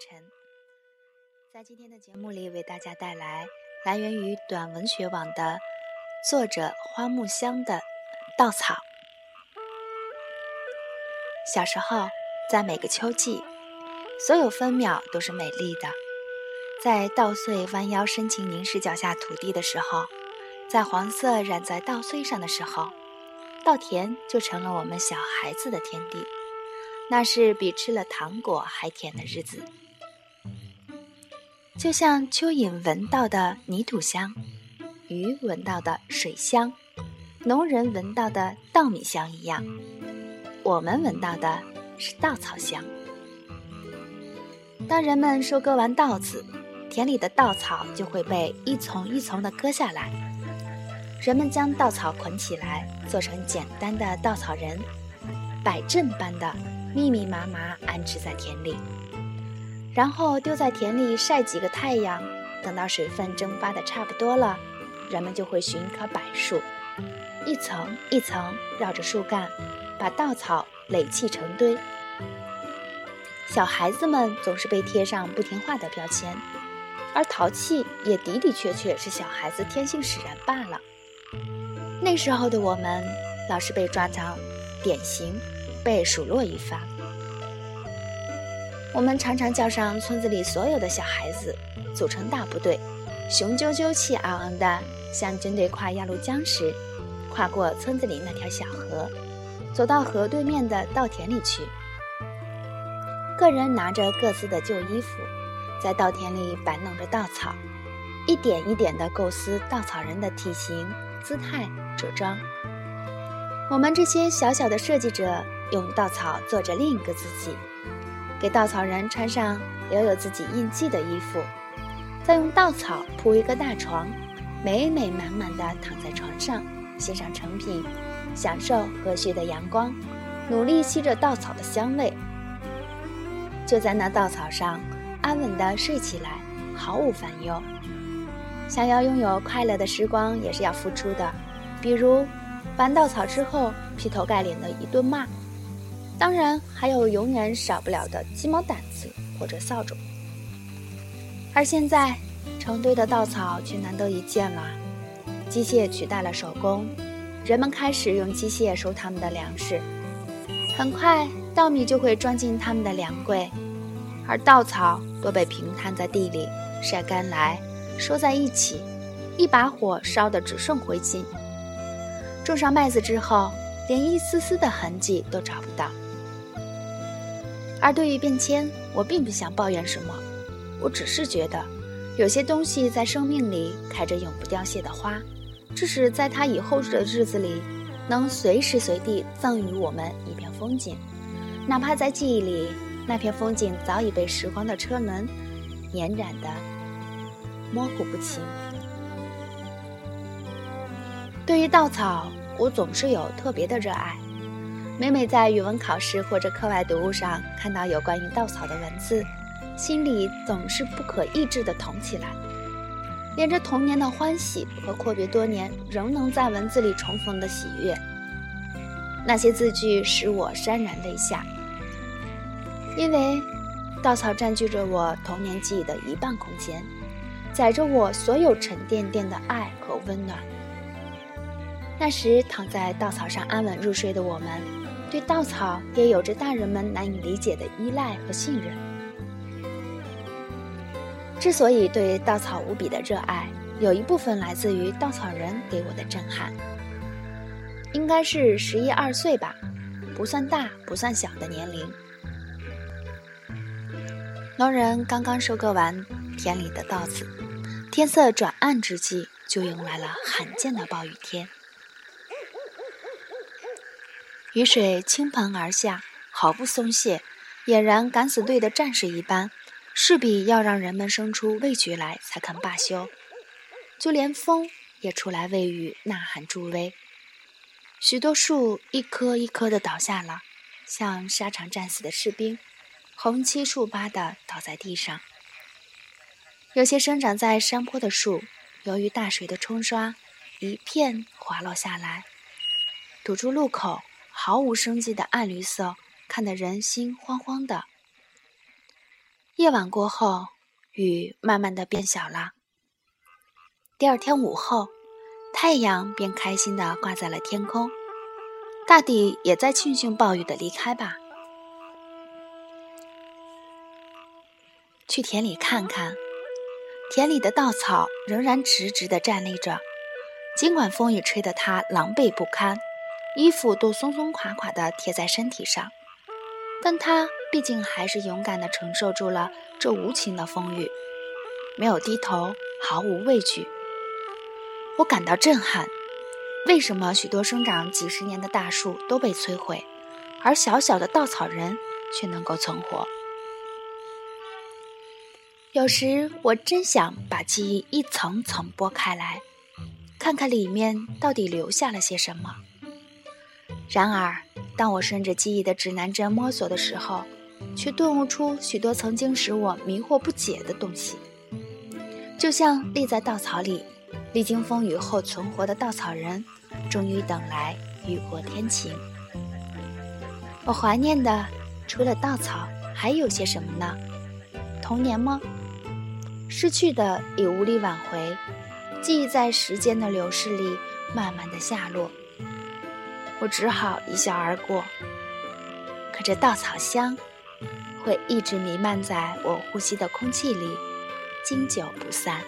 晨。在今天的节目里，为大家带来来源于短文学网的作者花木香的《稻草》。小时候，在每个秋季，所有分秒都是美丽的。在稻穗弯腰深情凝视脚下土地的时候，在黄色染在稻穗上的时候，稻田就成了我们小孩子的天地。那是比吃了糖果还甜的日子。就像蚯蚓闻到的泥土香，鱼闻到的水香，农人闻到的稻米香一样，我们闻到的是稻草香。当人们收割完稻子，田里的稻草就会被一丛一丛的割下来。人们将稻草捆起来，做成简单的稻草人，摆阵般的密密麻麻安置在田里。然后丢在田里晒几个太阳，等到水分蒸发的差不多了，人们就会寻一棵柏树，一层一层绕着树干，把稻草垒砌成堆。小孩子们总是被贴上不听话的标签，而淘气也的的确确是小孩子天性使然罢了。那时候的我们，老是被抓到典型，被数落一番。我们常常叫上村子里所有的小孩子，组成大部队，雄赳赳气昂昂的，像军队跨鸭绿江时，跨过村子里那条小河，走到河对面的稻田里去。个人拿着各自的旧衣服，在稻田里摆弄着稻草，一点一点地构思稻草人的体型、姿态、着装。我们这些小小的设计者，用稻草做着另一个自己。给稻草人穿上留有自己印记的衣服，再用稻草铺一个大床，美美满满的躺在床上，欣赏成品，享受和煦的阳光，努力吸着稻草的香味，就在那稻草上安稳地睡起来，毫无烦忧。想要拥有快乐的时光，也是要付出的，比如搬稻草之后劈头盖脸的一顿骂。当然，还有永远少不了的鸡毛掸子或者扫帚。而现在，成堆的稻草却难得一见了。机械取代了手工，人们开始用机械收他们的粮食。很快，稻米就会装进他们的粮柜，而稻草都被平摊在地里，晒干来，收在一起，一把火烧得只剩灰烬。种上麦子之后，连一丝丝的痕迹都找不到。而对于变迁，我并不想抱怨什么，我只是觉得，有些东西在生命里开着永不凋谢的花，致使在它以后的日子里，能随时随地赠予我们一片风景，哪怕在记忆里，那片风景早已被时光的车轮碾染的模糊不清。对于稻草，我总是有特别的热爱。每每在语文考试或者课外读物上看到有关于稻草的文字，心里总是不可抑制地疼起来，连着童年的欢喜和阔别多年仍能在文字里重逢的喜悦。那些字句使我潸然泪下，因为稻草占据着我童年记忆的一半空间，载着我所有沉甸甸的爱和温暖。那时躺在稻草上安稳入睡的我们。对稻草也有着大人们难以理解的依赖和信任。之所以对稻草无比的热爱，有一部分来自于稻草人给我的震撼。应该是十一二岁吧，不算大不算小的年龄。农人刚刚收割完田里的稻子，天色转暗之际，就迎来了罕见的暴雨天。雨水倾盆而下，毫不松懈，俨然敢死队的战士一般，势必要让人们生出畏惧来才肯罢休。就连风也出来为雨呐喊助威。许多树一棵一棵的倒下了，像沙场战死的士兵，横七竖八的倒在地上。有些生长在山坡的树，由于大水的冲刷，一片滑落下来，堵住路口。毫无生机的暗绿色，看得人心慌慌的。夜晚过后，雨慢慢的变小了。第二天午后，太阳便开心的挂在了天空，大地也在庆幸暴雨的离开吧。去田里看看，田里的稻草仍然直直的站立着，尽管风雨吹得它狼狈不堪，衣服都松松垮垮的贴在身体上，但他毕竟还是勇敢的承受住了这无情的风雨，没有低头，毫无畏惧。我感到震撼，为什么许多生长几十年的大树都被摧毁，而小小的稻草人却能够存活？有时我真想把记忆一层层剥开来，看看里面到底留下了些什么。然而，当我顺着记忆的指南针摸索的时候，却顿悟出许多曾经使我迷惑不解的东西，就像立在稻草里。历经风雨后存活的稻草人，终于等来雨过天晴。我怀念的除了稻草，还有些什么呢？童年吗？失去的已无力挽回，记忆在时间的流逝里慢慢的下落。我只好一笑而过。可这稻草香会一直弥漫在我呼吸的空气里经久不散。